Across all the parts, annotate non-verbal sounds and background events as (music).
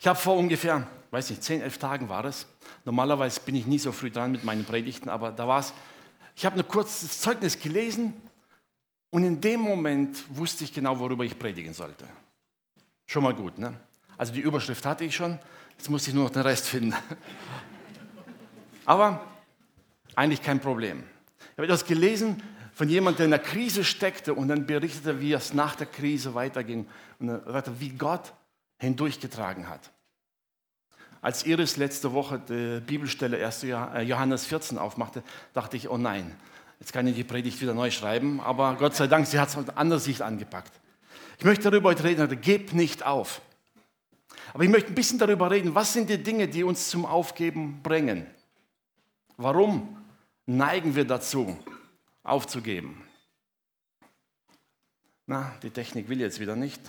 Ich habe vor ungefähr, weiß nicht, 10, 11 Tagen war es. Normalerweise bin ich nie so früh dran mit meinen Predigten, aber da war es. Ich habe ein kurzes Zeugnis gelesen und in dem Moment wusste ich genau, worüber ich predigen sollte. Schon mal gut, ne? Also die Überschrift hatte ich schon, jetzt muss ich nur noch den Rest finden. Aber eigentlich kein Problem. Ich habe etwas gelesen von jemandem, der in der Krise steckte und dann berichtete, wie es nach der Krise weiterging und wie Gott hindurchgetragen hat. Als Iris letzte Woche die Bibelstelle 1. Äh, Johannes 14 aufmachte, dachte ich, oh nein, jetzt kann ich die Predigt wieder neu schreiben, aber Gott sei Dank, sie hat es aus anderer Sicht angepackt. Ich möchte darüber heute reden, gebt nicht auf. Aber ich möchte ein bisschen darüber reden, was sind die Dinge, die uns zum Aufgeben bringen? Warum neigen wir dazu, aufzugeben? Na, die Technik will jetzt wieder nicht.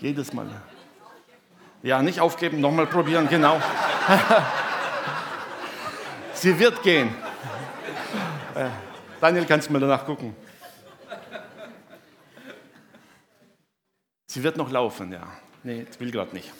Jedes Mal. Ja, nicht aufgeben, nochmal probieren, genau. (laughs) Sie wird gehen. Äh, Daniel, kannst du mal danach gucken? Sie wird noch laufen, ja. Nee, will gerade nicht.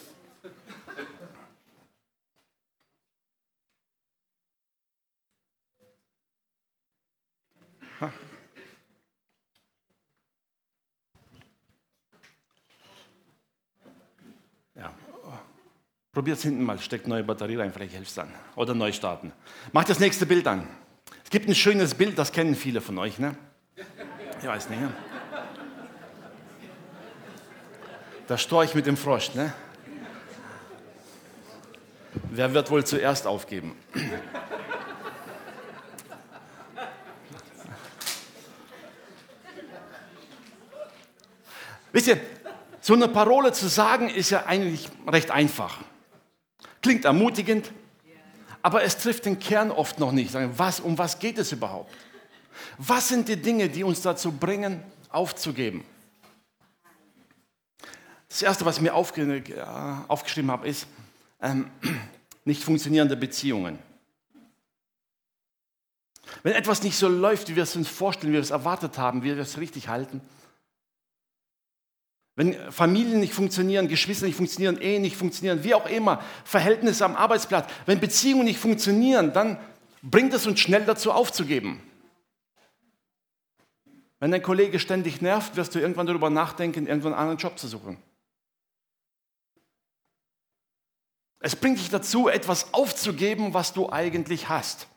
Probiert es hinten mal, steckt neue Batterie rein, vielleicht hilft es dann. Oder neu starten. Macht das nächste Bild an. Es gibt ein schönes Bild, das kennen viele von euch, ne? Ich weiß nicht. Ne? Der Storch mit dem Frosch, ne? Wer wird wohl zuerst aufgeben? Wisst ihr, so eine Parole zu sagen, ist ja eigentlich recht einfach. Klingt ermutigend, aber es trifft den Kern oft noch nicht. Was, um was geht es überhaupt? Was sind die Dinge, die uns dazu bringen, aufzugeben? Das Erste, was ich mir aufge äh, aufgeschrieben habe, ist ähm, (clears throat) nicht funktionierende Beziehungen. Wenn etwas nicht so läuft, wie wir es uns vorstellen, wie wir es erwartet haben, wie wir es richtig halten, wenn Familien nicht funktionieren, Geschwister nicht funktionieren, Ehen nicht funktionieren, wie auch immer, Verhältnisse am Arbeitsplatz, wenn Beziehungen nicht funktionieren, dann bringt es uns schnell dazu aufzugeben. Wenn dein Kollege ständig nervt, wirst du irgendwann darüber nachdenken, irgendwann einen anderen Job zu suchen. Es bringt dich dazu, etwas aufzugeben, was du eigentlich hast.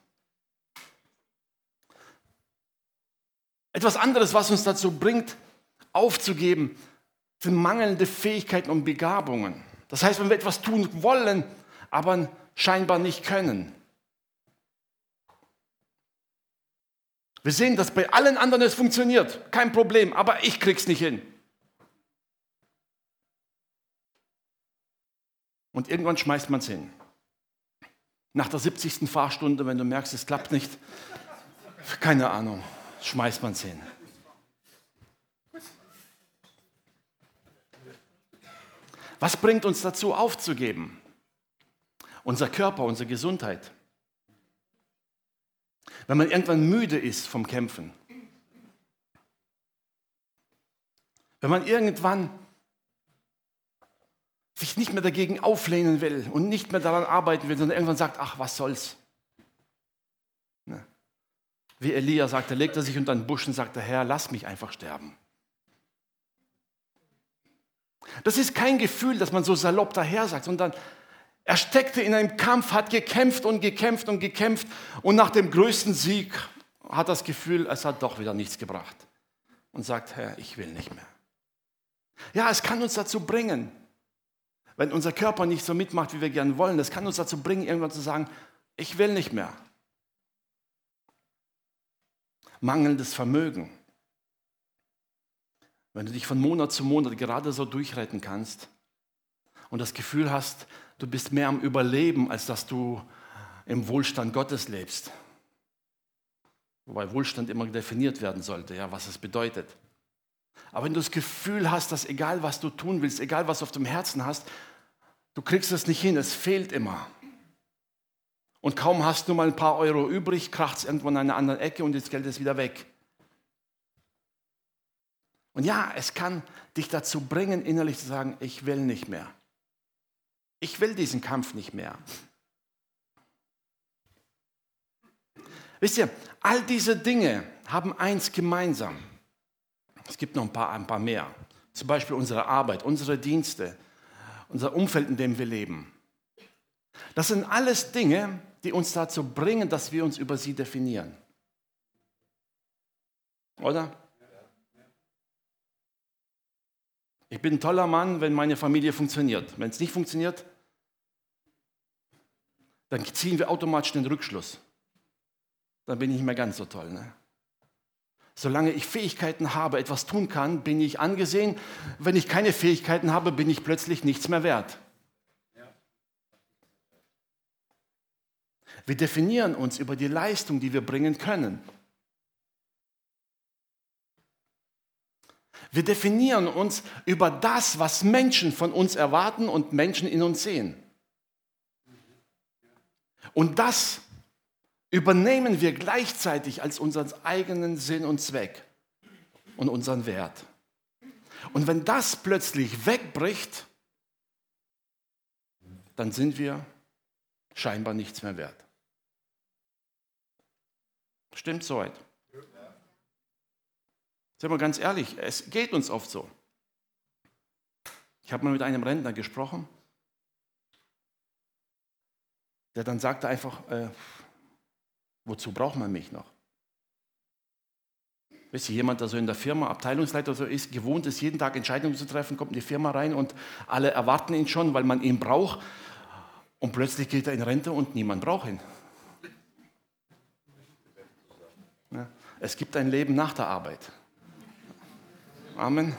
Etwas anderes, was uns dazu bringt, aufzugeben, sind mangelnde Fähigkeiten und Begabungen. Das heißt, wenn wir etwas tun wollen, aber scheinbar nicht können. Wir sehen, dass bei allen anderen es funktioniert, kein Problem, aber ich krieg's nicht hin. Und irgendwann schmeißt man es hin. Nach der 70. Fahrstunde, wenn du merkst, es klappt nicht, keine Ahnung, schmeißt man es hin. Was bringt uns dazu aufzugeben? Unser Körper, unsere Gesundheit. Wenn man irgendwann müde ist vom Kämpfen. Wenn man irgendwann sich nicht mehr dagegen auflehnen will und nicht mehr daran arbeiten will, sondern irgendwann sagt, ach, was soll's. Ne? Wie Elia sagte, legt er sich unter den Busch und sagte, Herr, lass mich einfach sterben. Das ist kein Gefühl, dass man so salopp daher sagt, sondern er steckte in einem Kampf, hat gekämpft und gekämpft und gekämpft und nach dem größten Sieg hat das Gefühl, es hat doch wieder nichts gebracht und sagt, Herr, ich will nicht mehr. Ja, es kann uns dazu bringen, wenn unser Körper nicht so mitmacht, wie wir gern wollen, das kann uns dazu bringen, irgendwann zu sagen, ich will nicht mehr. Mangelndes Vermögen. Wenn du dich von Monat zu Monat gerade so durchretten kannst und das Gefühl hast, du bist mehr am Überleben, als dass du im Wohlstand Gottes lebst. Wobei Wohlstand immer definiert werden sollte, ja, was es bedeutet. Aber wenn du das Gefühl hast, dass egal was du tun willst, egal was du auf dem Herzen hast, du kriegst es nicht hin, es fehlt immer. Und kaum hast du mal ein paar Euro übrig, kracht es irgendwann an einer anderen Ecke und das Geld ist wieder weg. Und ja, es kann dich dazu bringen, innerlich zu sagen, ich will nicht mehr. Ich will diesen Kampf nicht mehr. Wisst ihr, all diese Dinge haben eins gemeinsam. Es gibt noch ein paar, ein paar mehr. Zum Beispiel unsere Arbeit, unsere Dienste, unser Umfeld, in dem wir leben. Das sind alles Dinge, die uns dazu bringen, dass wir uns über sie definieren. Oder? Ich bin ein toller Mann, wenn meine Familie funktioniert. Wenn es nicht funktioniert, dann ziehen wir automatisch den Rückschluss. Dann bin ich nicht mehr ganz so toll. Ne? Solange ich Fähigkeiten habe, etwas tun kann, bin ich angesehen. Wenn ich keine Fähigkeiten habe, bin ich plötzlich nichts mehr wert. Wir definieren uns über die Leistung, die wir bringen können. Wir definieren uns über das, was Menschen von uns erwarten und Menschen in uns sehen. Und das übernehmen wir gleichzeitig als unseren eigenen Sinn und Zweck und unseren Wert. Und wenn das plötzlich wegbricht, dann sind wir scheinbar nichts mehr wert. Stimmt soweit? Sind wir ganz ehrlich, es geht uns oft so. Ich habe mal mit einem Rentner gesprochen, der dann sagte einfach, äh, wozu braucht man mich noch? Wisst ihr, jemand, der so in der Firma Abteilungsleiter so ist, gewohnt ist, jeden Tag Entscheidungen zu treffen, kommt in die Firma rein und alle erwarten ihn schon, weil man ihn braucht. Und plötzlich geht er in Rente und niemand braucht ihn. Ja, es gibt ein Leben nach der Arbeit. Amen.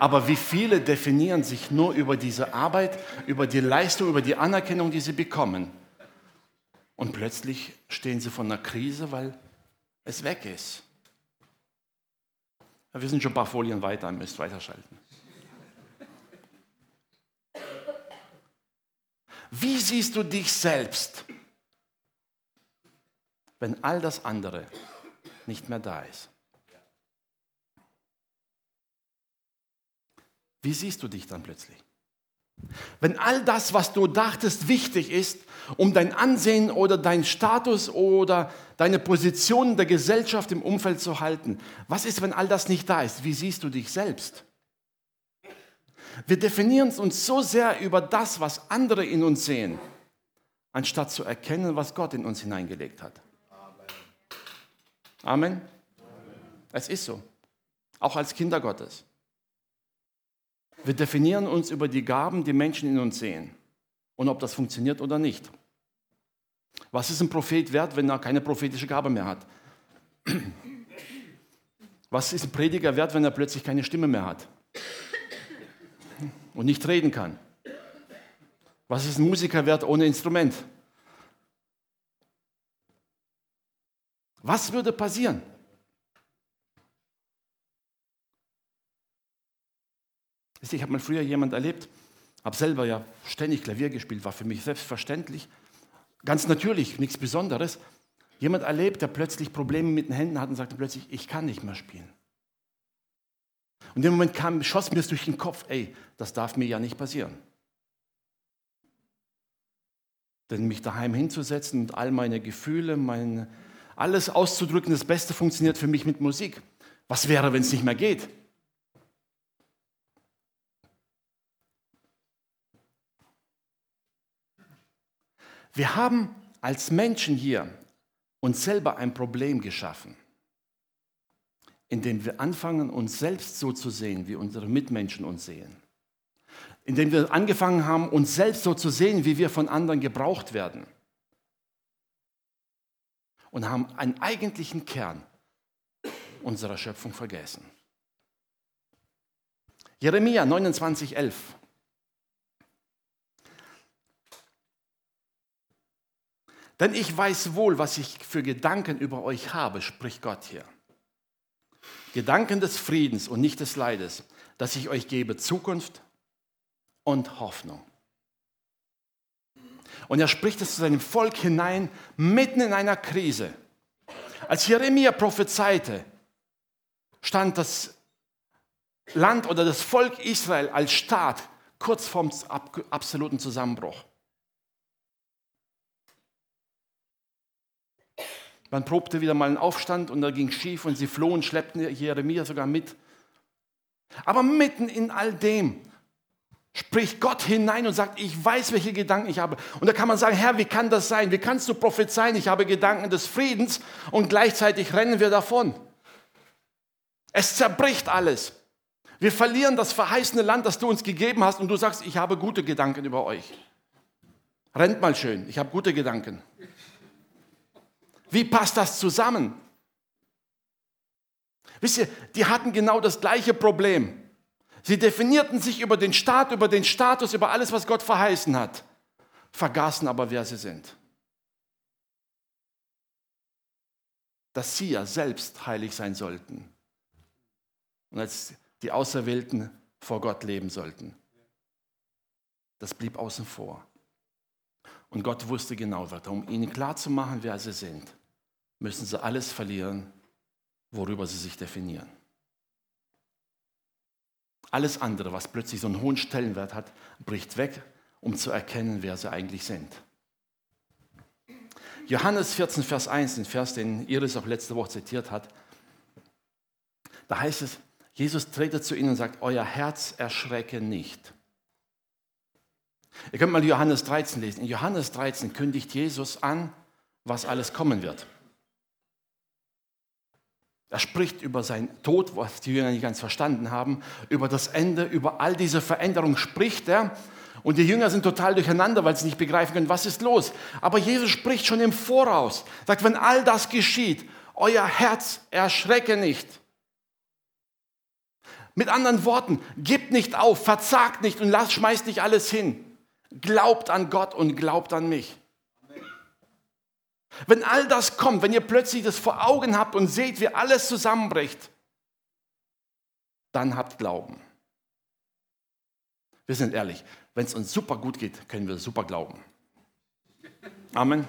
Aber wie viele definieren sich nur über diese Arbeit, über die Leistung, über die Anerkennung, die sie bekommen? Und plötzlich stehen sie vor einer Krise, weil es weg ist. Wir sind schon ein paar Folien weiter, müsst weiterschalten. Wie siehst du dich selbst, wenn all das andere nicht mehr da ist? Wie siehst du dich dann plötzlich? Wenn all das, was du dachtest, wichtig ist, um dein Ansehen oder dein Status oder deine Position in der Gesellschaft im Umfeld zu halten, was ist, wenn all das nicht da ist? Wie siehst du dich selbst? Wir definieren uns so sehr über das, was andere in uns sehen, anstatt zu erkennen, was Gott in uns hineingelegt hat. Amen. Amen. Es ist so. Auch als Kinder Gottes. Wir definieren uns über die Gaben, die Menschen in uns sehen und ob das funktioniert oder nicht. Was ist ein Prophet wert, wenn er keine prophetische Gabe mehr hat? Was ist ein Prediger wert, wenn er plötzlich keine Stimme mehr hat und nicht reden kann? Was ist ein Musiker wert ohne Instrument? Was würde passieren? Ich habe mal früher jemand erlebt, habe selber ja ständig Klavier gespielt, war für mich selbstverständlich, ganz natürlich, nichts Besonderes. Jemand erlebt, der plötzlich Probleme mit den Händen hat und sagte plötzlich, ich kann nicht mehr spielen. Und in dem Moment kam, schoss mir es durch den Kopf, ey, das darf mir ja nicht passieren. Denn mich daheim hinzusetzen und all meine Gefühle, meine, alles auszudrücken, das Beste funktioniert für mich mit Musik. Was wäre, wenn es nicht mehr geht? Wir haben als Menschen hier uns selber ein Problem geschaffen, indem wir anfangen, uns selbst so zu sehen, wie unsere Mitmenschen uns sehen. Indem wir angefangen haben, uns selbst so zu sehen, wie wir von anderen gebraucht werden. Und haben einen eigentlichen Kern unserer Schöpfung vergessen. Jeremia 29, 11. Denn ich weiß wohl, was ich für Gedanken über euch habe, spricht Gott hier. Gedanken des Friedens und nicht des Leides, dass ich euch gebe Zukunft und Hoffnung. Und er spricht es zu seinem Volk hinein, mitten in einer Krise. Als Jeremia prophezeite, stand das Land oder das Volk Israel als Staat kurz vorm absoluten Zusammenbruch. Man probte wieder mal einen Aufstand und da ging schief und sie flohen, schleppten Jeremia sogar mit. Aber mitten in all dem spricht Gott hinein und sagt, ich weiß, welche Gedanken ich habe. Und da kann man sagen, Herr, wie kann das sein? Wie kannst du prophezeien, ich habe Gedanken des Friedens und gleichzeitig rennen wir davon? Es zerbricht alles. Wir verlieren das verheißene Land, das du uns gegeben hast und du sagst, ich habe gute Gedanken über euch. Rennt mal schön, ich habe gute Gedanken. Wie passt das zusammen? Wisst ihr, die hatten genau das gleiche Problem. Sie definierten sich über den Staat, über den Status, über alles, was Gott verheißen hat, vergaßen aber, wer sie sind. Dass sie ja selbst heilig sein sollten und als die Auserwählten vor Gott leben sollten. Das blieb außen vor. Und Gott wusste genau, um ihnen klarzumachen, wer sie sind, müssen sie alles verlieren, worüber sie sich definieren. Alles andere, was plötzlich so einen hohen Stellenwert hat, bricht weg, um zu erkennen, wer sie eigentlich sind. Johannes 14, Vers 1, den Vers, den Iris auch letzte Woche zitiert hat, da heißt es, Jesus tretet zu ihnen und sagt, euer Herz erschrecke nicht. Ihr könnt mal Johannes 13 lesen. In Johannes 13 kündigt Jesus an, was alles kommen wird. Er spricht über seinen Tod, was die Jünger nicht ganz verstanden haben, über das Ende, über all diese Veränderungen spricht er. Und die Jünger sind total durcheinander, weil sie nicht begreifen können, was ist los. Aber Jesus spricht schon im Voraus, sagt, wenn all das geschieht, euer Herz erschrecke nicht. Mit anderen Worten, gebt nicht auf, verzagt nicht und lasst, schmeißt nicht alles hin. Glaubt an Gott und glaubt an mich. Wenn all das kommt, wenn ihr plötzlich das vor Augen habt und seht, wie alles zusammenbricht, dann habt Glauben. Wir sind ehrlich, wenn es uns super gut geht, können wir super glauben. Amen.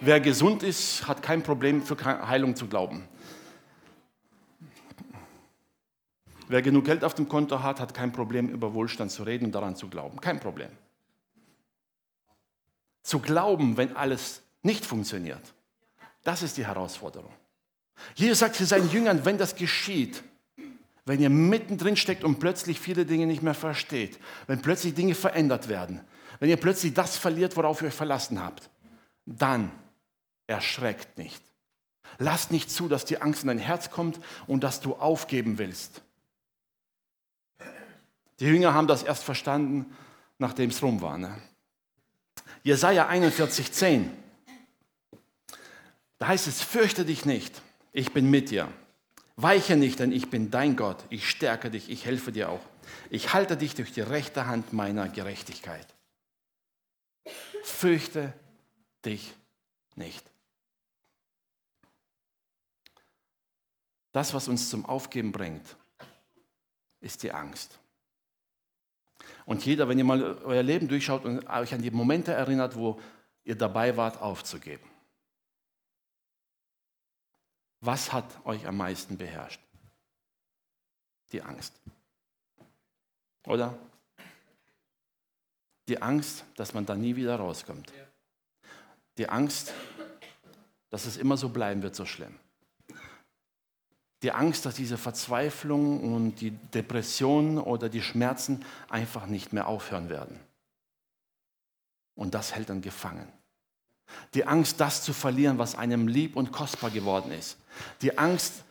Wer gesund ist, hat kein Problem für Heilung zu glauben. Wer genug Geld auf dem Konto hat, hat kein Problem, über Wohlstand zu reden und daran zu glauben. Kein Problem. Zu glauben, wenn alles nicht funktioniert. Das ist die Herausforderung. Jesus sagt zu seinen Jüngern, wenn das geschieht, wenn ihr mittendrin steckt und plötzlich viele Dinge nicht mehr versteht, wenn plötzlich Dinge verändert werden, wenn ihr plötzlich das verliert, worauf ihr euch verlassen habt, dann erschreckt nicht. Lasst nicht zu, dass die Angst in dein Herz kommt und dass du aufgeben willst. Die Jünger haben das erst verstanden, nachdem es rum war. Ne? Jesaja 41, 10. Da heißt es, fürchte dich nicht, ich bin mit dir. Weiche nicht, denn ich bin dein Gott. Ich stärke dich, ich helfe dir auch. Ich halte dich durch die rechte Hand meiner Gerechtigkeit. Fürchte dich nicht. Das, was uns zum Aufgeben bringt, ist die Angst. Und jeder, wenn ihr mal euer Leben durchschaut und euch an die Momente erinnert, wo ihr dabei wart, aufzugeben. Was hat euch am meisten beherrscht? Die Angst. Oder? Die Angst, dass man da nie wieder rauskommt. Die Angst, dass es immer so bleiben wird, so schlimm. Die Angst, dass diese Verzweiflung und die Depression oder die Schmerzen einfach nicht mehr aufhören werden. Und das hält dann gefangen. Die Angst, das zu verlieren, was einem lieb und kostbar geworden ist. Die Angst,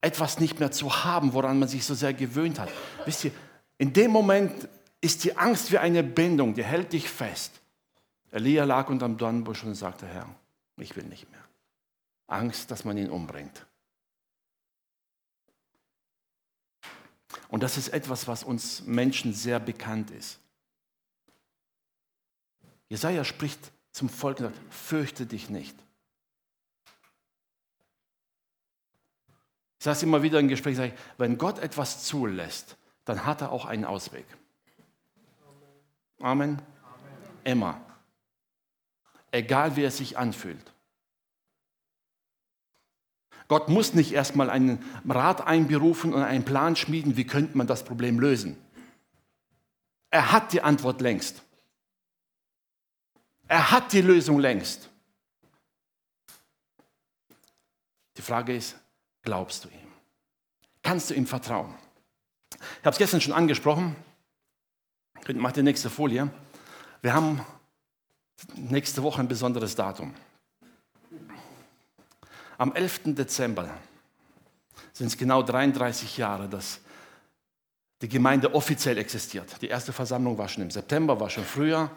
etwas nicht mehr zu haben, woran man sich so sehr gewöhnt hat. Wisst ihr, in dem Moment ist die Angst wie eine Bindung, die hält dich fest. Elia lag unterm Dornbusch und sagte, Herr, ich will nicht mehr. Angst, dass man ihn umbringt. Und das ist etwas, was uns Menschen sehr bekannt ist. Jesaja spricht zum Volk und sagt, fürchte dich nicht. Ich sage es immer wieder im Gespräch, ich, wenn Gott etwas zulässt, dann hat er auch einen Ausweg. Amen. Amen. Immer. Egal wie es sich anfühlt. Gott muss nicht erstmal einen Rat einberufen und einen Plan schmieden, wie könnte man das Problem lösen. Er hat die Antwort längst. Er hat die Lösung längst. Die Frage ist, glaubst du ihm? Kannst du ihm vertrauen? Ich habe es gestern schon angesprochen. Mach die nächste Folie. Wir haben nächste Woche ein besonderes Datum. Am 11. Dezember sind es genau 33 Jahre, dass die Gemeinde offiziell existiert. Die erste Versammlung war schon im September, war schon früher,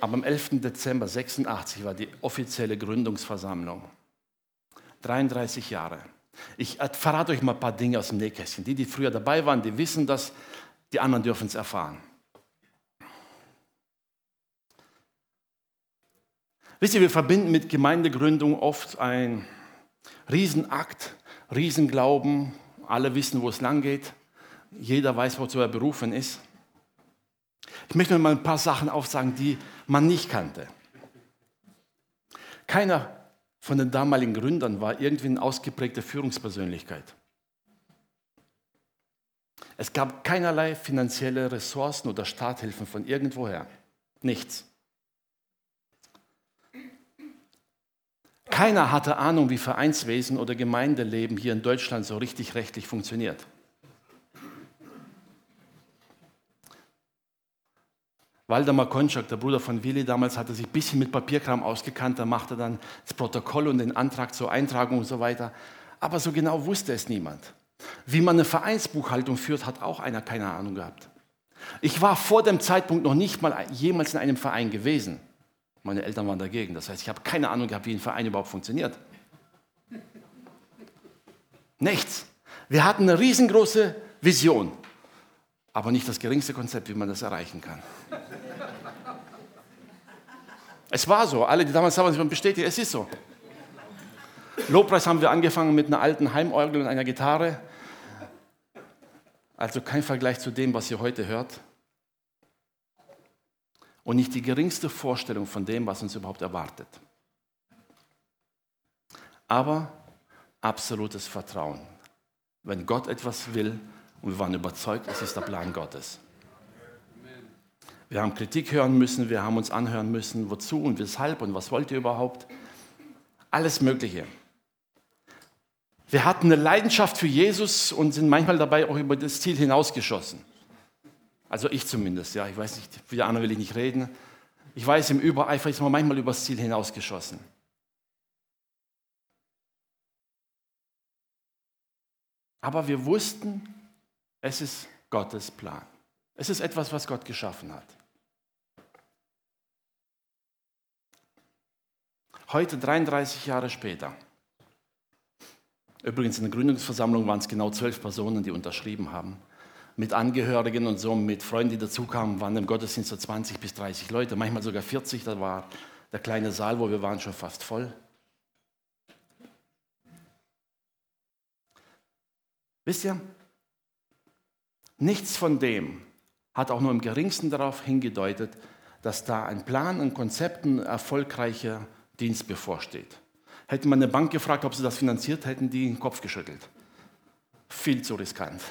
aber am 11. Dezember 86 war die offizielle Gründungsversammlung. 33 Jahre. Ich verrate euch mal ein paar Dinge aus dem Nähkästchen. Die, die früher dabei waren, die wissen das, die anderen dürfen es erfahren. Wisst ihr, wir verbinden mit Gemeindegründung oft ein Riesenakt, Riesenglauben. Alle wissen, wo es lang geht. Jeder weiß, wozu er berufen ist. Ich möchte mal ein paar Sachen aufsagen, die man nicht kannte. Keiner von den damaligen Gründern war irgendwie eine ausgeprägte Führungspersönlichkeit. Es gab keinerlei finanzielle Ressourcen oder Starthilfen von irgendwoher. Nichts. Keiner hatte Ahnung, wie Vereinswesen oder Gemeindeleben hier in Deutschland so richtig rechtlich funktioniert. Waldemar Konczak, der Bruder von Willi damals, hatte sich ein bisschen mit Papierkram ausgekannt. Da machte dann das Protokoll und den Antrag zur Eintragung und so weiter. Aber so genau wusste es niemand. Wie man eine Vereinsbuchhaltung führt, hat auch einer keine Ahnung gehabt. Ich war vor dem Zeitpunkt noch nicht mal jemals in einem Verein gewesen. Meine Eltern waren dagegen. Das heißt, ich habe keine Ahnung gehabt, wie ein Verein überhaupt funktioniert. Nichts. Wir hatten eine riesengroße Vision, aber nicht das geringste Konzept, wie man das erreichen kann. Es war so. Alle, die damals haben, sich bestätigt, es ist so. Lobpreis haben wir angefangen mit einer alten Heimorgel und einer Gitarre. Also kein Vergleich zu dem, was ihr heute hört und nicht die geringste Vorstellung von dem, was uns überhaupt erwartet. Aber absolutes Vertrauen. Wenn Gott etwas will und wir waren überzeugt, es ist der Plan Gottes. Wir haben Kritik hören müssen, wir haben uns anhören müssen, wozu und weshalb und was wollt ihr überhaupt. Alles Mögliche. Wir hatten eine Leidenschaft für Jesus und sind manchmal dabei auch über das Ziel hinausgeschossen. Also ich zumindest, ja. Ich weiß nicht, für die anderen will ich nicht reden. Ich weiß, im Übereifer ist man manchmal übers Ziel hinausgeschossen. Aber wir wussten, es ist Gottes Plan. Es ist etwas, was Gott geschaffen hat. Heute, 33 Jahre später, übrigens in der Gründungsversammlung waren es genau zwölf Personen, die unterschrieben haben, mit Angehörigen und so, mit Freunden, die dazukamen, waren im Gottesdienst so 20 bis 30 Leute, manchmal sogar 40. Da war der kleine Saal, wo wir waren, schon fast voll. Wisst ihr, nichts von dem hat auch nur im geringsten darauf hingedeutet, dass da ein Plan, ein Konzept, ein erfolgreicher Dienst bevorsteht. Hätte man eine Bank gefragt, ob sie das finanziert, hätten die den Kopf geschüttelt. Viel zu riskant.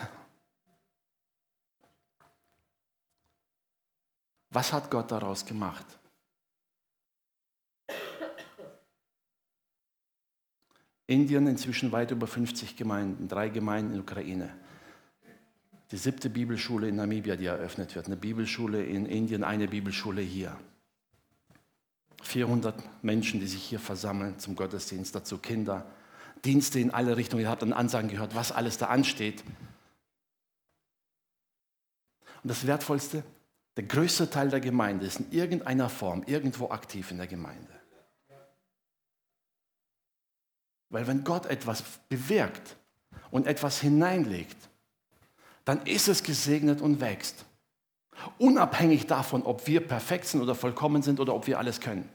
Was hat Gott daraus gemacht? Indien inzwischen weit über 50 Gemeinden, drei Gemeinden in der Ukraine. Die siebte Bibelschule in Namibia, die eröffnet wird. Eine Bibelschule in Indien, eine Bibelschule hier. 400 Menschen, die sich hier versammeln zum Gottesdienst, dazu Kinder. Dienste in alle Richtungen. Ihr habt dann Ansagen gehört, was alles da ansteht. Und das Wertvollste, der größte Teil der Gemeinde ist in irgendeiner Form irgendwo aktiv in der Gemeinde. Weil wenn Gott etwas bewirkt und etwas hineinlegt, dann ist es gesegnet und wächst. Unabhängig davon, ob wir perfekt sind oder vollkommen sind oder ob wir alles können.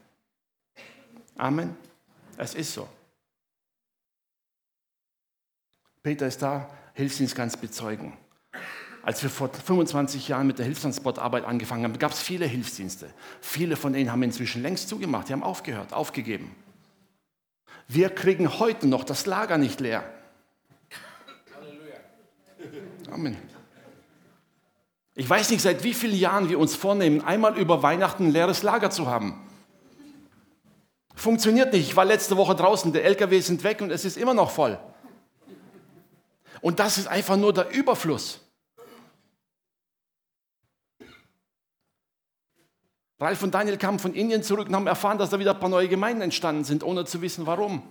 Amen. Es ist so. Peter ist da, Hilfsdienst ganz bezeugen. Als wir vor 25 Jahren mit der Hilfstransportarbeit angefangen haben, gab es viele Hilfsdienste. Viele von denen haben inzwischen längst zugemacht, die haben aufgehört, aufgegeben. Wir kriegen heute noch das Lager nicht leer. Amen. Ich weiß nicht, seit wie vielen Jahren wir uns vornehmen, einmal über Weihnachten ein leeres Lager zu haben. Funktioniert nicht. Ich war letzte Woche draußen, der LKW sind weg und es ist immer noch voll. Und das ist einfach nur der Überfluss. Ralf und Daniel kamen von Indien zurück und haben erfahren, dass da wieder ein paar neue Gemeinden entstanden sind, ohne zu wissen, warum.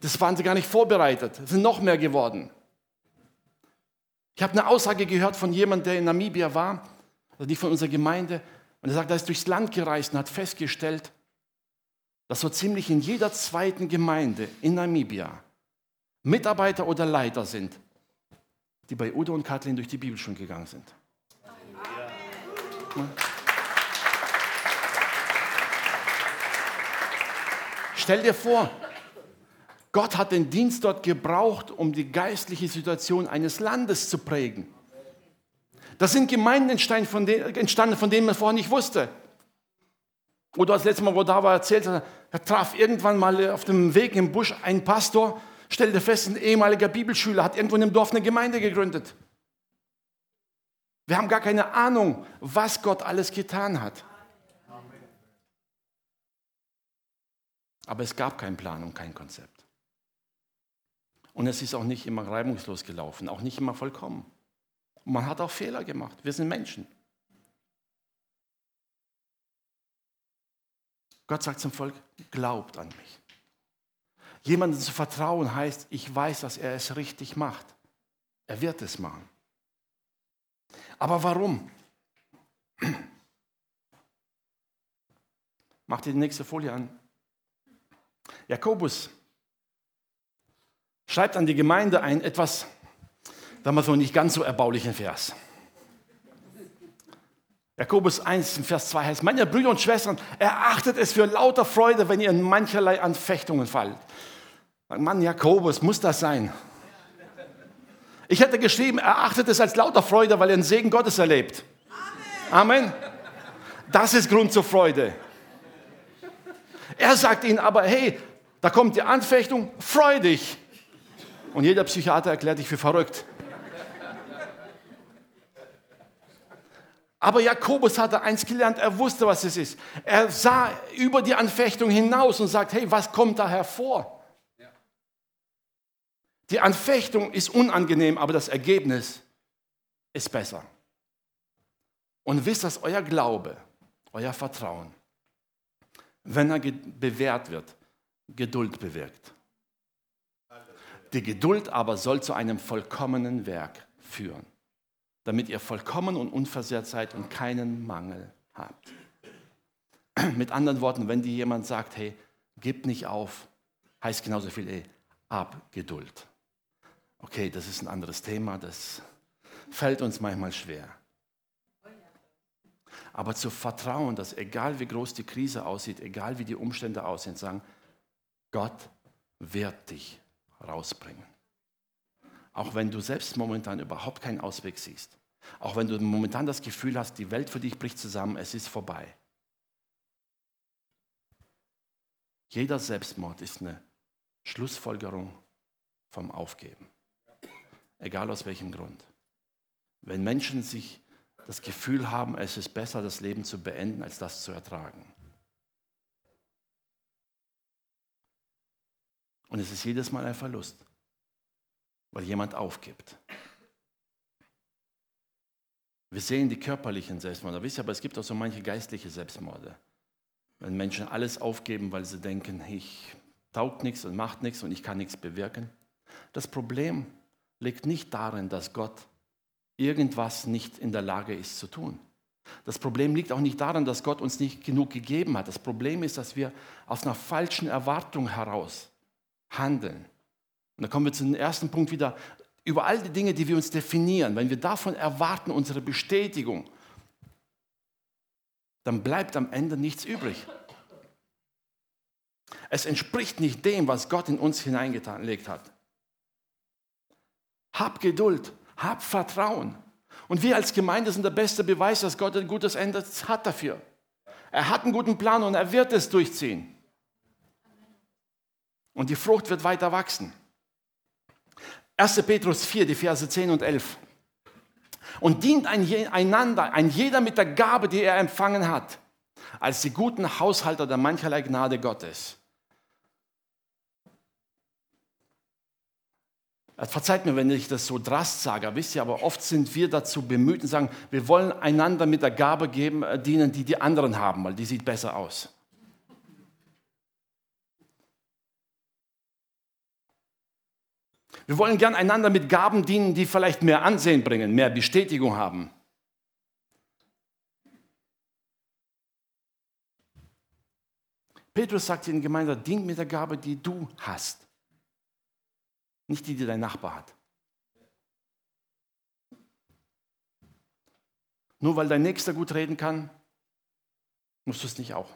Das waren sie gar nicht vorbereitet. Es sind noch mehr geworden. Ich habe eine Aussage gehört von jemandem, der in Namibia war, also nicht von unserer Gemeinde, und er sagt, er ist durchs Land gereist und hat festgestellt, dass so ziemlich in jeder zweiten Gemeinde in Namibia Mitarbeiter oder Leiter sind, die bei Udo und Kathleen durch die Bibel schon gegangen sind. Ja. Stell dir vor, Gott hat den Dienst dort gebraucht, um die geistliche Situation eines Landes zu prägen. Da sind Gemeinden entstanden, von denen, man vorher nicht wusste. Oder das letzte Mal, wo da war, erzählt, er traf irgendwann mal auf dem Weg im Busch einen Pastor, stellte fest, ein ehemaliger Bibelschüler hat irgendwo in einem Dorf eine Gemeinde gegründet. Wir haben gar keine Ahnung, was Gott alles getan hat. Aber es gab keinen Plan und kein Konzept. Und es ist auch nicht immer reibungslos gelaufen, auch nicht immer vollkommen. Man hat auch Fehler gemacht. Wir sind Menschen. Gott sagt zum Volk, glaubt an mich. Jemandem zu vertrauen heißt, ich weiß, dass er es richtig macht. Er wird es machen. Aber warum? (clears throat) Mach dir die nächste Folie an. Jakobus schreibt an die Gemeinde ein etwas, sagen wir so, nicht ganz so erbaulichen Vers. Jakobus 1, Vers 2 heißt, meine Brüder und Schwestern, erachtet es für lauter Freude, wenn ihr in mancherlei Anfechtungen fallt. Mann, Jakobus, muss das sein? Ich hätte geschrieben, erachtet es als lauter Freude, weil ihr den Segen Gottes erlebt. Amen. Amen. Das ist Grund zur Freude. Er sagt ihnen aber, hey, da kommt die Anfechtung, freu dich. Und jeder Psychiater erklärt dich für verrückt. Aber Jakobus hatte eins gelernt, er wusste, was es ist. Er sah über die Anfechtung hinaus und sagt, hey, was kommt da hervor? Die Anfechtung ist unangenehm, aber das Ergebnis ist besser. Und wisst, dass euer Glaube, euer Vertrauen, wenn er bewährt wird, Geduld bewirkt. Die Geduld aber soll zu einem vollkommenen Werk führen, damit ihr vollkommen und unversehrt seid und keinen Mangel habt. (clears throat) Mit anderen Worten, wenn dir jemand sagt, hey, gib nicht auf, heißt genauso viel, ey, ab Geduld. Okay, das ist ein anderes Thema, das fällt uns manchmal schwer. Aber zu vertrauen, dass egal wie groß die Krise aussieht, egal wie die Umstände aussehen, sagen, Gott wird dich rausbringen. Auch wenn du selbst momentan überhaupt keinen Ausweg siehst. Auch wenn du momentan das Gefühl hast, die Welt für dich bricht zusammen, es ist vorbei. Jeder Selbstmord ist eine Schlussfolgerung vom Aufgeben. Egal aus welchem Grund. Wenn Menschen sich das Gefühl haben, es ist besser, das Leben zu beenden, als das zu ertragen. Und es ist jedes Mal ein Verlust, weil jemand aufgibt. Wir sehen die körperlichen Selbstmorde, wisst ihr, aber es gibt auch so manche geistliche Selbstmorde. Wenn Menschen alles aufgeben, weil sie denken, ich taugt nichts und macht nichts und ich kann nichts bewirken. Das Problem liegt nicht darin, dass Gott irgendwas nicht in der Lage ist zu tun. Das Problem liegt auch nicht daran, dass Gott uns nicht genug gegeben hat. Das Problem ist, dass wir aus einer falschen Erwartung heraus handeln. Und da kommen wir zu dem ersten Punkt wieder, über all die Dinge, die wir uns definieren, wenn wir davon erwarten, unsere Bestätigung, dann bleibt am Ende nichts übrig. Es entspricht nicht dem, was Gott in uns hineingelegt hat. Hab Geduld, hab Vertrauen. Und wir als Gemeinde sind der beste Beweis, dass Gott ein gutes Ende hat dafür. Er hat einen guten Plan und er wird es durchziehen. Und die Frucht wird weiter wachsen. 1. Petrus 4, die Verse 10 und 11. Und dient einander, ein jeder mit der Gabe, die er empfangen hat, als die guten Haushalter der mancherlei Gnade Gottes. Verzeiht mir, wenn ich das so drast sage, wisst ihr, aber oft sind wir dazu bemüht und sagen, wir wollen einander mit der Gabe geben, äh, dienen, die die anderen haben, weil die sieht besser aus. Wir wollen gern einander mit Gaben dienen, die vielleicht mehr Ansehen bringen, mehr Bestätigung haben. Petrus sagt in der Gemeinde, dient mit der Gabe, die du hast. Nicht die, die dein Nachbar hat. Nur weil dein Nächster gut reden kann, musst du es nicht auch.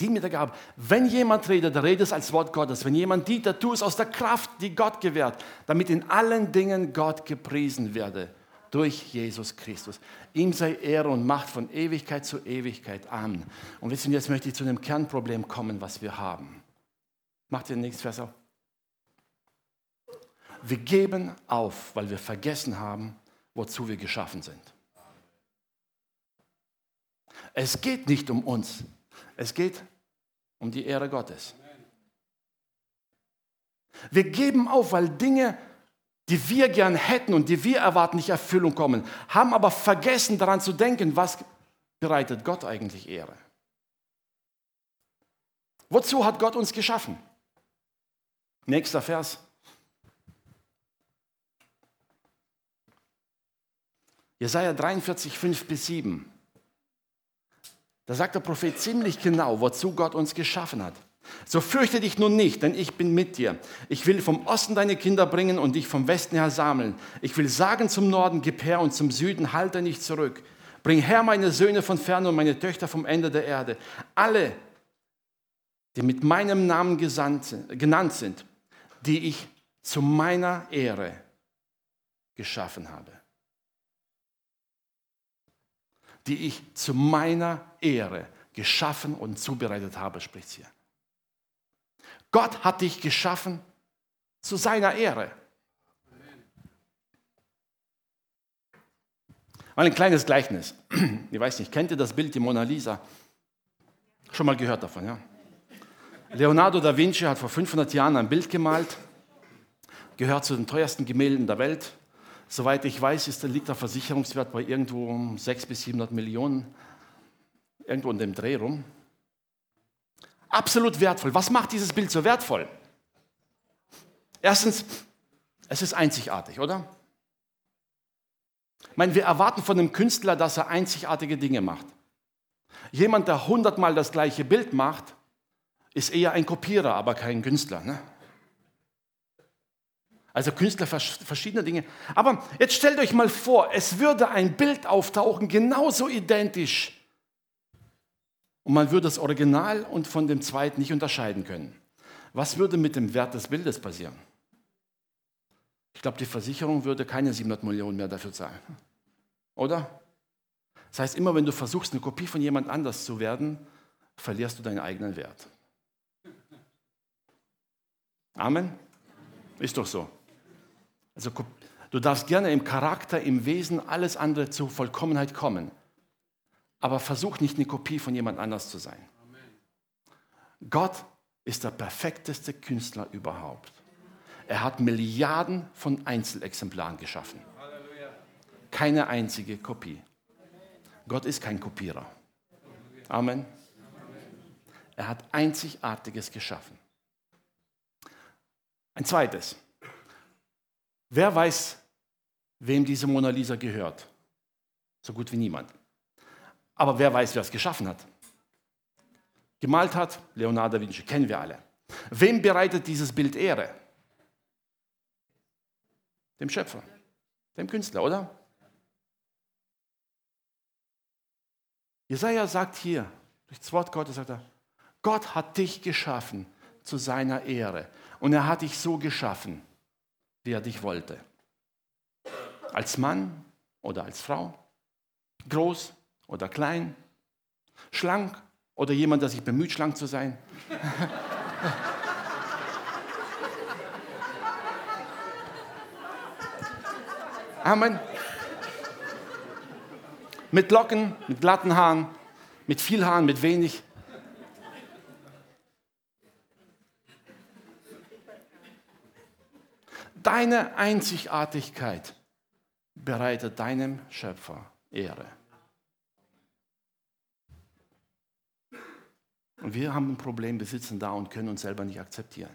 Die mit der Gabe. Wenn jemand redet, dann redet es als Wort Gottes. Wenn jemand dient, dann tu es aus der Kraft, die Gott gewährt, damit in allen Dingen Gott gepriesen werde durch Jesus Christus. Ihm sei Ehre und Macht von Ewigkeit zu Ewigkeit. Amen. Und wissen, jetzt möchte ich zu dem Kernproblem kommen, was wir haben. Macht ihr nichts, Vers auf. Wir geben auf, weil wir vergessen haben, wozu wir geschaffen sind. Es geht nicht um uns, es geht um die Ehre Gottes. Wir geben auf, weil Dinge, die wir gern hätten und die wir erwarten, nicht Erfüllung kommen, haben aber vergessen daran zu denken, was bereitet Gott eigentlich Ehre. Wozu hat Gott uns geschaffen? Nächster Vers. Jesaja 43, 5 bis 7. Da sagt der Prophet ziemlich genau, wozu Gott uns geschaffen hat. So fürchte dich nun nicht, denn ich bin mit dir. Ich will vom Osten deine Kinder bringen und dich vom Westen her sammeln. Ich will sagen zum Norden, gib her und zum Süden, halte nicht zurück. Bring her meine Söhne von ferne und meine Töchter vom Ende der Erde. Alle, die mit meinem Namen genannt sind, die ich zu meiner Ehre geschaffen habe. Die ich zu meiner Ehre geschaffen und zubereitet habe, spricht hier. Gott hat dich geschaffen zu seiner Ehre. Mal ein kleines Gleichnis. (clears throat) Ich weiß nicht, kennt ihr das Bild, die Mona Lisa? Schon mal gehört davon, ja? Leonardo da Vinci hat vor 500 Jahren ein Bild gemalt, gehört zu den teuersten Gemälden der Welt. Soweit ich weiß, ist, liegt der Versicherungswert bei irgendwo um 600 bis 700 Millionen, irgendwo in dem Dreh rum. Absolut wertvoll. Was macht dieses Bild so wertvoll? Erstens, es ist einzigartig, oder? Ich meine, wir erwarten von einem Künstler, dass er einzigartige Dinge macht. Jemand, der hundertmal das gleiche Bild macht, ist eher ein Kopierer, aber kein Künstler. Ne? Also Künstler verschiedene Dinge. Aber jetzt stellt euch mal vor, es würde ein Bild auftauchen, genauso identisch. Und man würde das Original und von dem zweiten nicht unterscheiden können. Was würde mit dem Wert des Bildes passieren? Ich glaube, die Versicherung würde keine 700 Millionen mehr dafür zahlen. Oder? Das heißt, immer wenn du versuchst, eine Kopie von jemand anders zu werden, verlierst du deinen eigenen Wert. Amen? Ist doch so. Also du darfst gerne im Charakter, im Wesen, alles andere zur Vollkommenheit kommen. Aber versuch nicht eine Kopie von jemand anders zu sein. Gott ist der perfekteste Künstler überhaupt. Er hat Milliarden von Einzelexemplaren geschaffen. Keine einzige Kopie. Gott ist kein Kopierer. Amen. Er hat Einzigartiges geschaffen. Ein zweites. Wer weiß, wem diese Mona Lisa gehört? So gut wie niemand. Aber wer weiß, wer es geschaffen hat? Gemalt hat Leonardo da Vinci, kennen wir alle. Wem bereitet dieses Bild Ehre? Dem Schöpfer, dem Künstler, oder? Jesaja sagt hier, durch das Wort Gottes sagt er, Gott hat dich geschaffen zu seiner Ehre. Und er hat dich so geschaffen, wie er dich wollte. Als Mann oder als Frau, groß oder klein, schlank Oder jemand, der sich bemüht, schlank zu sein? (laughs) Amen. Mit Locken, mit glatten Haaren, mit viel Haaren, mit wenig. Deine Einzigartigkeit bereitet deinem Schöpfer Ehre. Und wir haben ein Problem, wir sitzen da und können uns selber nicht akzeptieren.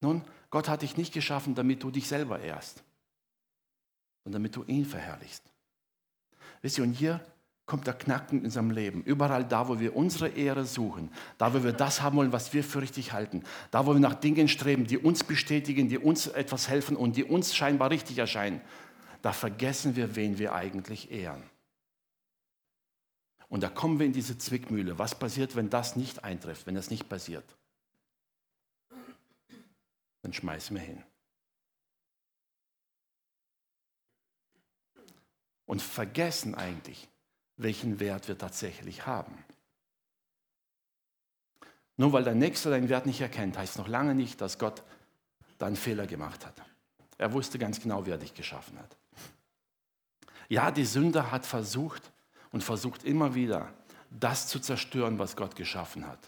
Nun, Gott hat dich nicht geschaffen, damit du dich selber ehrst, sondern damit du ihn verherrlichst. Wisst ihr, und hier kommt der Knacken in unserem Leben. Überall da, wo wir unsere Ehre suchen, da, wo wir das haben wollen, was wir für richtig halten, da, wo wir nach Dingen streben, die uns bestätigen, die uns etwas helfen und die uns scheinbar richtig erscheinen, da vergessen wir, wen wir eigentlich ehren. Und da kommen wir in diese Zwickmühle. Was passiert, wenn das nicht eintrifft, wenn das nicht passiert? Dann schmeißen wir hin. Und vergessen eigentlich, welchen Wert wir tatsächlich haben. Nur weil der Nächste deinen Wert nicht erkennt, heißt noch lange nicht, dass Gott da einen Fehler gemacht hat. Er wusste ganz genau, wer dich geschaffen hat. Ja, die Sünde hat versucht, und versucht immer wieder, das zu zerstören, was Gott geschaffen hat.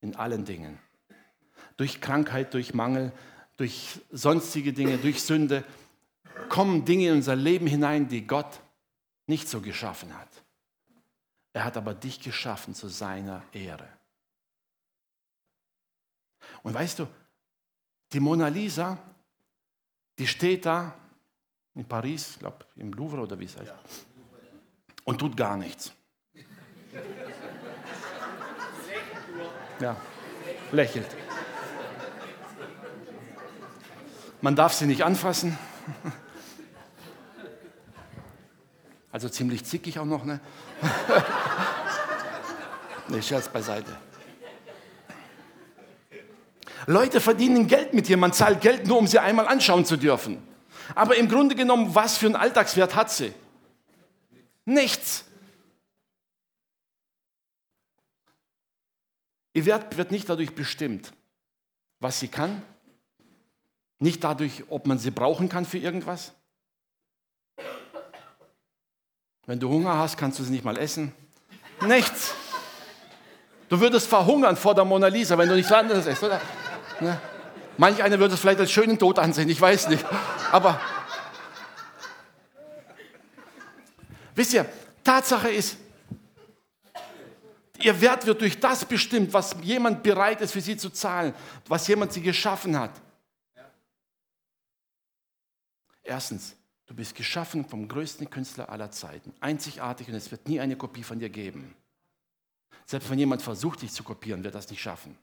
In allen Dingen. Durch Krankheit, durch Mangel, durch sonstige Dinge, durch Sünde kommen Dinge in unser Leben hinein, die Gott nicht so geschaffen hat. Er hat aber dich geschaffen zu seiner Ehre. Und weißt du, die Mona Lisa, die steht da in Paris, ich glaube im Louvre oder wie es heißt. Ja und tut gar nichts. Ja, lächelt. Man darf sie nicht anfassen. Also ziemlich zickig auch noch, ne? (laughs) ne, Scherz beiseite. Leute verdienen Geld mit ihr. Man zahlt Geld nur, um sie einmal anschauen zu dürfen. Aber im Grunde genommen, was für einen Alltagswert hat sie? Nichts. Ihr Wert wird nicht dadurch bestimmt, was sie kann, nicht dadurch, ob man sie brauchen kann für irgendwas. Wenn du Hunger hast, kannst du sie nicht mal essen. Nichts. Du würdest verhungern vor der Mona Lisa, wenn du nichts anderes isst, oder? Ne? Manch einer würde es vielleicht als schönen Tod ansehen, ich weiß nicht. Aber Wisst ihr, Tatsache ist, ihr Wert wird durch das bestimmt, was jemand bereit ist für sie zu zahlen, was jemand sie geschaffen hat. Erstens, du bist geschaffen vom größten Künstler aller Zeiten, einzigartig und es wird nie eine Kopie von dir geben. Selbst wenn jemand versucht, dich zu kopieren, wird das nicht schaffen.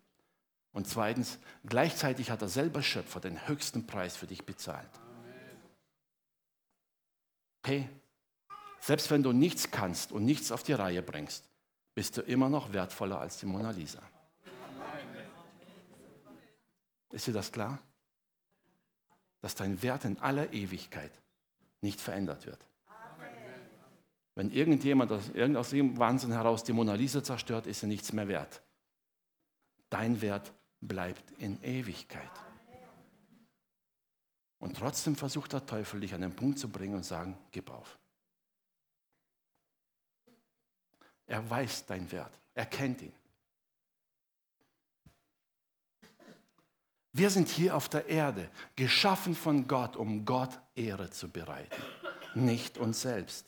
Und zweitens, gleichzeitig hat er selber Schöpfer den höchsten Preis für dich bezahlt. Hey, selbst wenn du nichts kannst und nichts auf die Reihe bringst, bist du immer noch wertvoller als die Mona Lisa. Ist dir das klar? Dass dein Wert in aller Ewigkeit nicht verändert wird. Wenn irgendjemand aus, dem Wahnsinn heraus die Mona Lisa zerstört, ist er nichts mehr wert. Dein Wert bleibt in Ewigkeit. Und trotzdem versucht der Teufel, dich an den Punkt zu bringen und sagen, gib auf. Er weiß deinen Wert. Er kennt ihn. Wir sind hier auf der Erde, geschaffen von Gott, um Gott Ehre zu bereiten, nicht uns selbst.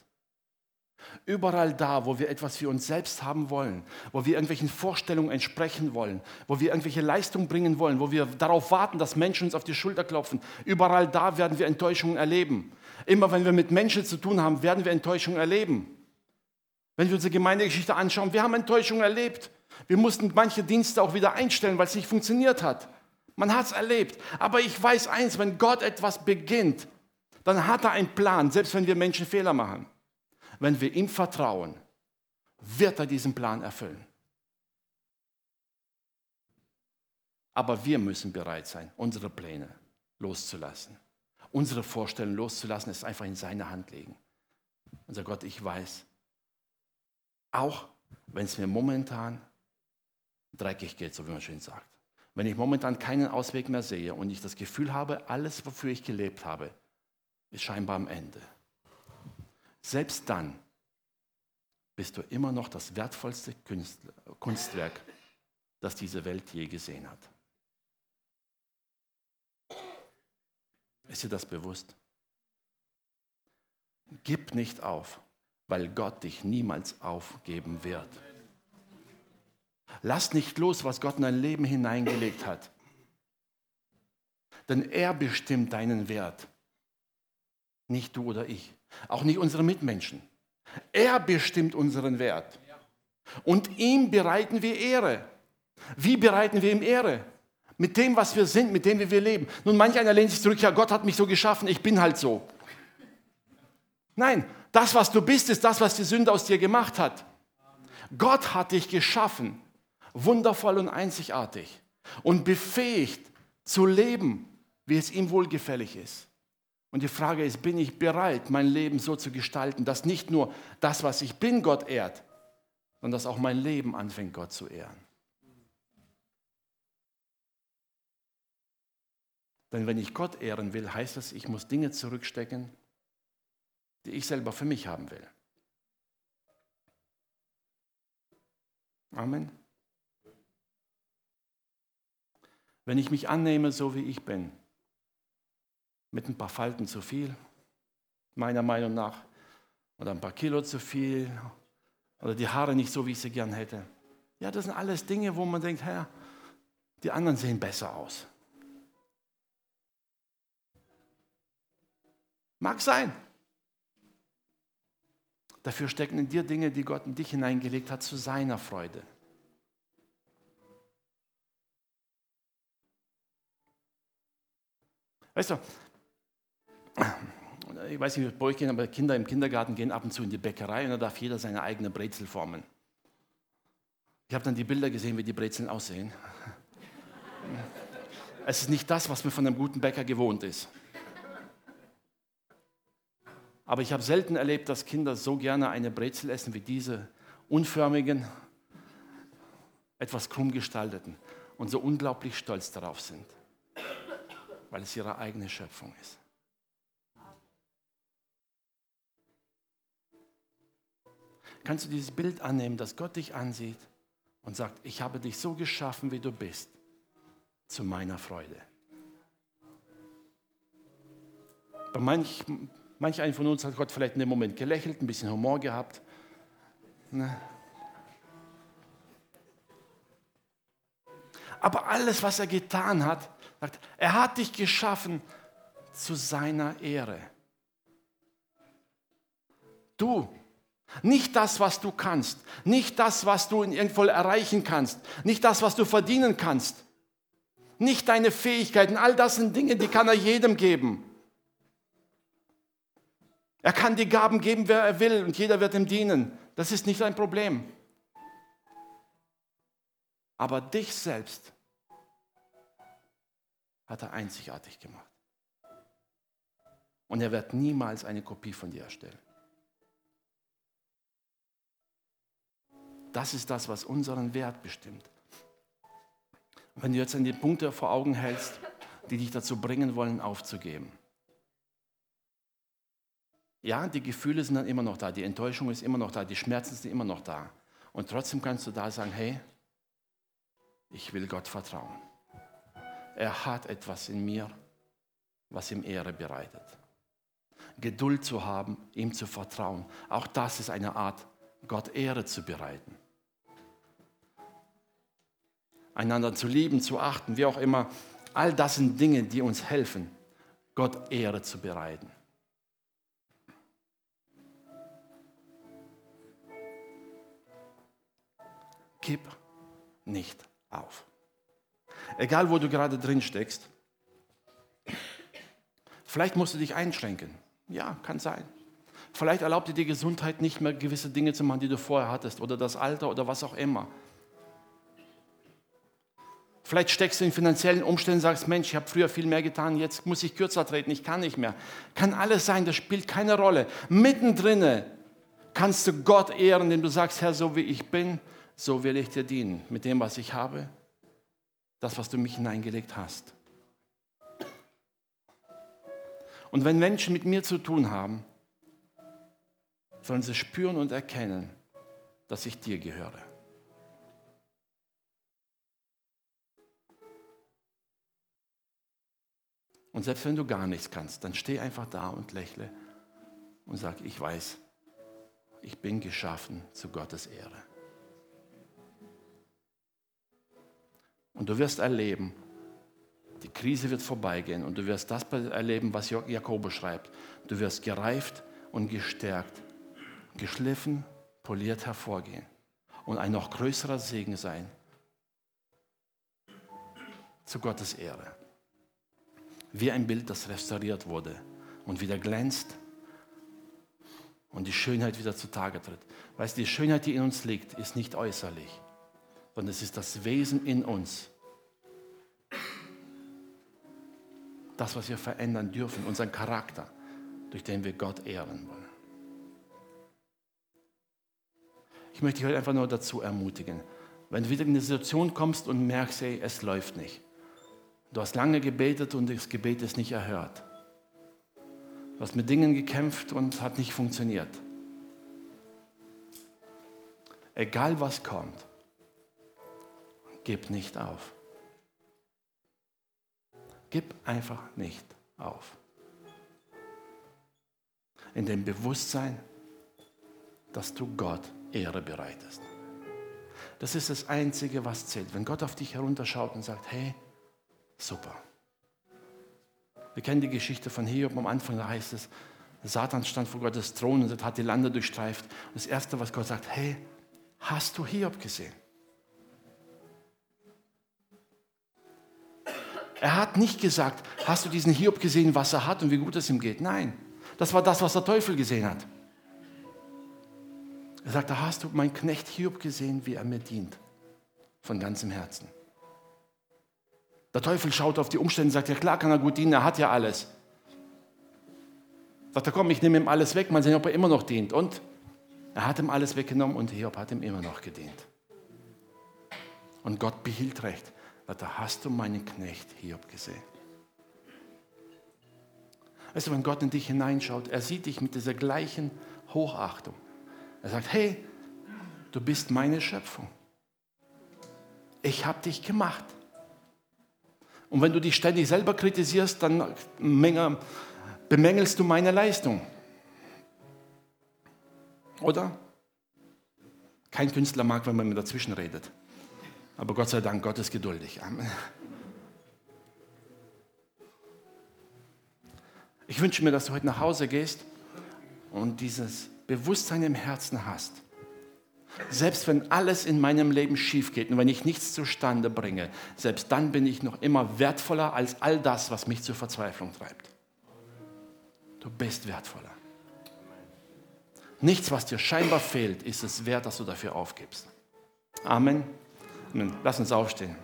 Überall da, wo wir etwas für uns selbst haben wollen, wo wir irgendwelchen Vorstellungen entsprechen wollen, wo wir irgendwelche Leistungen bringen wollen, wo wir darauf warten, dass Menschen uns auf die Schulter klopfen, überall da werden wir Enttäuschungen erleben. Immer wenn wir mit Menschen zu tun haben, werden wir Enttäuschungen erleben. Wenn wir unsere Gemeindegeschichte anschauen, wir haben Enttäuschung erlebt. Wir mussten manche Dienste auch wieder einstellen, weil es nicht funktioniert hat. Man hat es erlebt. Aber ich weiß eins, wenn Gott etwas beginnt, dann hat er einen Plan, selbst wenn wir Menschen Fehler machen. Wenn wir ihm vertrauen, wird er diesen Plan erfüllen. Aber wir müssen bereit sein, unsere Pläne loszulassen. Unsere Vorstellungen loszulassen, es einfach in seine Hand legen. Unser Gott, ich weiß, auch wenn es mir momentan dreckig geht, so wie man schön sagt. Wenn ich momentan keinen Ausweg mehr sehe und ich das Gefühl habe, alles, wofür ich gelebt habe, ist scheinbar am Ende. Selbst dann bist du immer noch das wertvollste Kunstwerk, das diese Welt je gesehen hat. Ist dir das bewusst? Gib nicht auf, weil Gott dich niemals aufgeben wird. Lass nicht los, was Gott in dein Leben hineingelegt hat. Denn er bestimmt deinen Wert. Nicht du oder ich. Auch nicht unsere Mitmenschen. Er bestimmt unseren Wert. Und ihm bereiten wir Ehre. Wie bereiten wir ihm Ehre? Mit dem, was wir sind, mit dem, wie wir leben. Nun, manch einer lehnt sich zurück, ja, Gott hat mich so geschaffen, ich bin halt so. Nein, das, was du bist, ist das, was die Sünde aus dir gemacht hat. Gott hat dich geschaffen, wundervoll und einzigartig und befähigt zu leben, wie es ihm wohlgefällig ist. Und die Frage ist, bin ich bereit, mein Leben so zu gestalten, dass nicht nur das, was ich bin, Gott ehrt, sondern dass auch mein Leben anfängt, Gott zu ehren. Denn wenn ich Gott ehren will, heißt das, ich muss Dinge zurückstecken, die ich selber für mich haben will. Amen. Wenn ich mich annehme, so wie ich bin, mit ein paar Falten zu viel, meiner Meinung nach, oder ein paar Kilo zu viel, oder die Haare nicht so, wie ich sie gern hätte. Ja, das sind alles Dinge, wo man denkt, Herr, die anderen sehen besser aus. Mag sein. Dafür stecken in dir Dinge, die Gott in dich hineingelegt hat, zu seiner Freude. Weißt du, ich weiß nicht, wie es bei euch geht, aber Kinder im Kindergarten gehen ab und zu in die Bäckerei und da darf jeder seine eigene Brezel formen. Ich habe dann die Bilder gesehen, wie die Brezeln aussehen. Es ist nicht das, was man von einem guten Bäcker gewohnt ist. Aber ich habe selten erlebt, dass Kinder so gerne eine Brezel essen wie diese unförmigen, etwas krumm gestalteten und so unglaublich stolz darauf sind, weil es ihre eigene Schöpfung ist. Kannst du dieses Bild annehmen, dass Gott dich ansieht und sagt, ich habe dich so geschaffen, wie du bist, zu meiner Freude. Bei manchen Manch einen von uns hat Gott vielleicht in dem Moment gelächelt, ein bisschen Humor gehabt. Ne? Aber alles, was er getan hat, er hat dich geschaffen zu seiner Ehre. Du, nicht das, was du kannst, nicht das, was du in irgendwo erreichen kannst, nicht das, was du verdienen kannst, nicht deine Fähigkeiten, all das sind Dinge, die kann er jedem geben. Er kann die Gaben geben, wer er will, und jeder wird ihm dienen. Das ist nicht ein Problem. Aber dich selbst hat er einzigartig gemacht. Und er wird niemals eine Kopie von dir erstellen. Das ist das, was unseren Wert bestimmt. Wenn du jetzt an die Punkte vor Augen hältst, die dich dazu bringen wollen, aufzugeben, ja, die Gefühle sind dann immer noch da, die Enttäuschung ist immer noch da, die Schmerzen sind immer noch da. Und trotzdem kannst du da sagen, hey, ich will Gott vertrauen. Er hat etwas in mir, was ihm Ehre bereitet. Geduld zu haben, ihm zu vertrauen, auch das ist eine Art, Gott Ehre zu bereiten. Einander zu lieben, zu achten, wie auch immer, all das sind Dinge, die uns helfen, Gott Ehre zu bereiten. Gib nicht auf. Egal, wo du gerade drin steckst. Vielleicht musst du dich einschränken. Ja, kann sein. Vielleicht erlaubt dir die Gesundheit nicht mehr gewisse Dinge zu machen, die du vorher hattest, oder das Alter oder was auch immer. Vielleicht steckst du in finanziellen Umständen und sagst, Mensch, ich habe früher viel mehr getan, jetzt muss ich kürzer treten, ich kann nicht mehr. Kann alles sein, das spielt keine Rolle. Mittendrin Kannst du Gott ehren, indem du sagst, Herr, so wie ich bin, so will ich dir dienen, mit dem, was ich habe, das, was du mich hineingelegt hast. Und wenn Menschen mit mir zu tun haben, sollen sie spüren und erkennen, dass ich dir gehöre. Und selbst wenn du gar nichts kannst, dann steh einfach da und lächle und sag, ich weiß, ich bin geschaffen zu Gottes Ehre. Und du wirst erleben, die Krise wird vorbeigehen und du wirst das erleben, was Jakobus schreibt. Du wirst gereift und gestärkt, geschliffen, poliert hervorgehen und ein noch größerer Segen sein zu Gottes Ehre. Wie ein Bild, das restauriert wurde und wieder glänzt und die Schönheit wieder zutage tritt. Weißt du, die Schönheit, die in uns liegt, ist nicht äußerlich, sondern es ist das Wesen in uns, das, was wir verändern dürfen, unseren Charakter, durch den wir Gott ehren wollen. Ich möchte dich heute einfach nur dazu ermutigen, wenn du wieder in eine Situation kommst und merkst, ey, es läuft nicht. Du hast lange gebetet und das Gebet ist nicht erhört. Du hast mit Dingen gekämpft und es hat nicht funktioniert. Egal was kommt, gib nicht auf. Gib einfach nicht auf. In dem Bewusstsein, dass du Gott Ehre bereitest. Das ist das Einzige, was zählt. Wenn Gott auf dich herunterschaut und sagt, hey, super. Wir kennen die Geschichte von Hiob. Am Anfang da heißt es, Satan stand vor Gottes Thron und hat die Lande durchstreift. Und das Erste, was Gott sagt, hey, hast du Hiob gesehen? Er hat nicht gesagt, hast du diesen Hiob gesehen, was er hat und wie gut es ihm geht? Nein, das war das, was der Teufel gesehen hat. Er sagte, hast du meinen Knecht Hiob gesehen, wie er mir dient? Von ganzem Herzen. Der Teufel schaut auf die Umstände und sagt, ja klar kann er gut dienen, er hat ja alles. Sagt er, komm, ich nehme ihm alles weg, mal sehen, ob er immer noch dient. Und er hat ihm alles weggenommen und Hiob hat ihm immer noch gedient. Und Gott behielt recht da hast du meinen Knecht Hiob gesehen. Weißt du, wenn Gott in dich hineinschaut, er sieht dich mit dieser gleichen Hochachtung. Er sagt, hey, du bist meine Schöpfung. Ich habe dich gemacht. Und wenn du dich ständig selber kritisierst, dann bemängelst du meine Leistung. Oder? Kein Künstler mag, wenn man mir dazwischen redet. Aber Gott sei Dank, Gott ist geduldig. Amen. Ich wünsche mir, dass du heute nach Hause gehst und dieses Bewusstsein im Herzen hast. Selbst wenn alles in meinem Leben schief geht und wenn ich nichts zustande bringe, selbst dann bin ich noch immer wertvoller als all das, was mich zur Verzweiflung treibt. Du bist wertvoller. Nichts, was dir scheinbar fehlt, ist es wert, dass du dafür aufgibst. Amen. Lass uns aufstehen.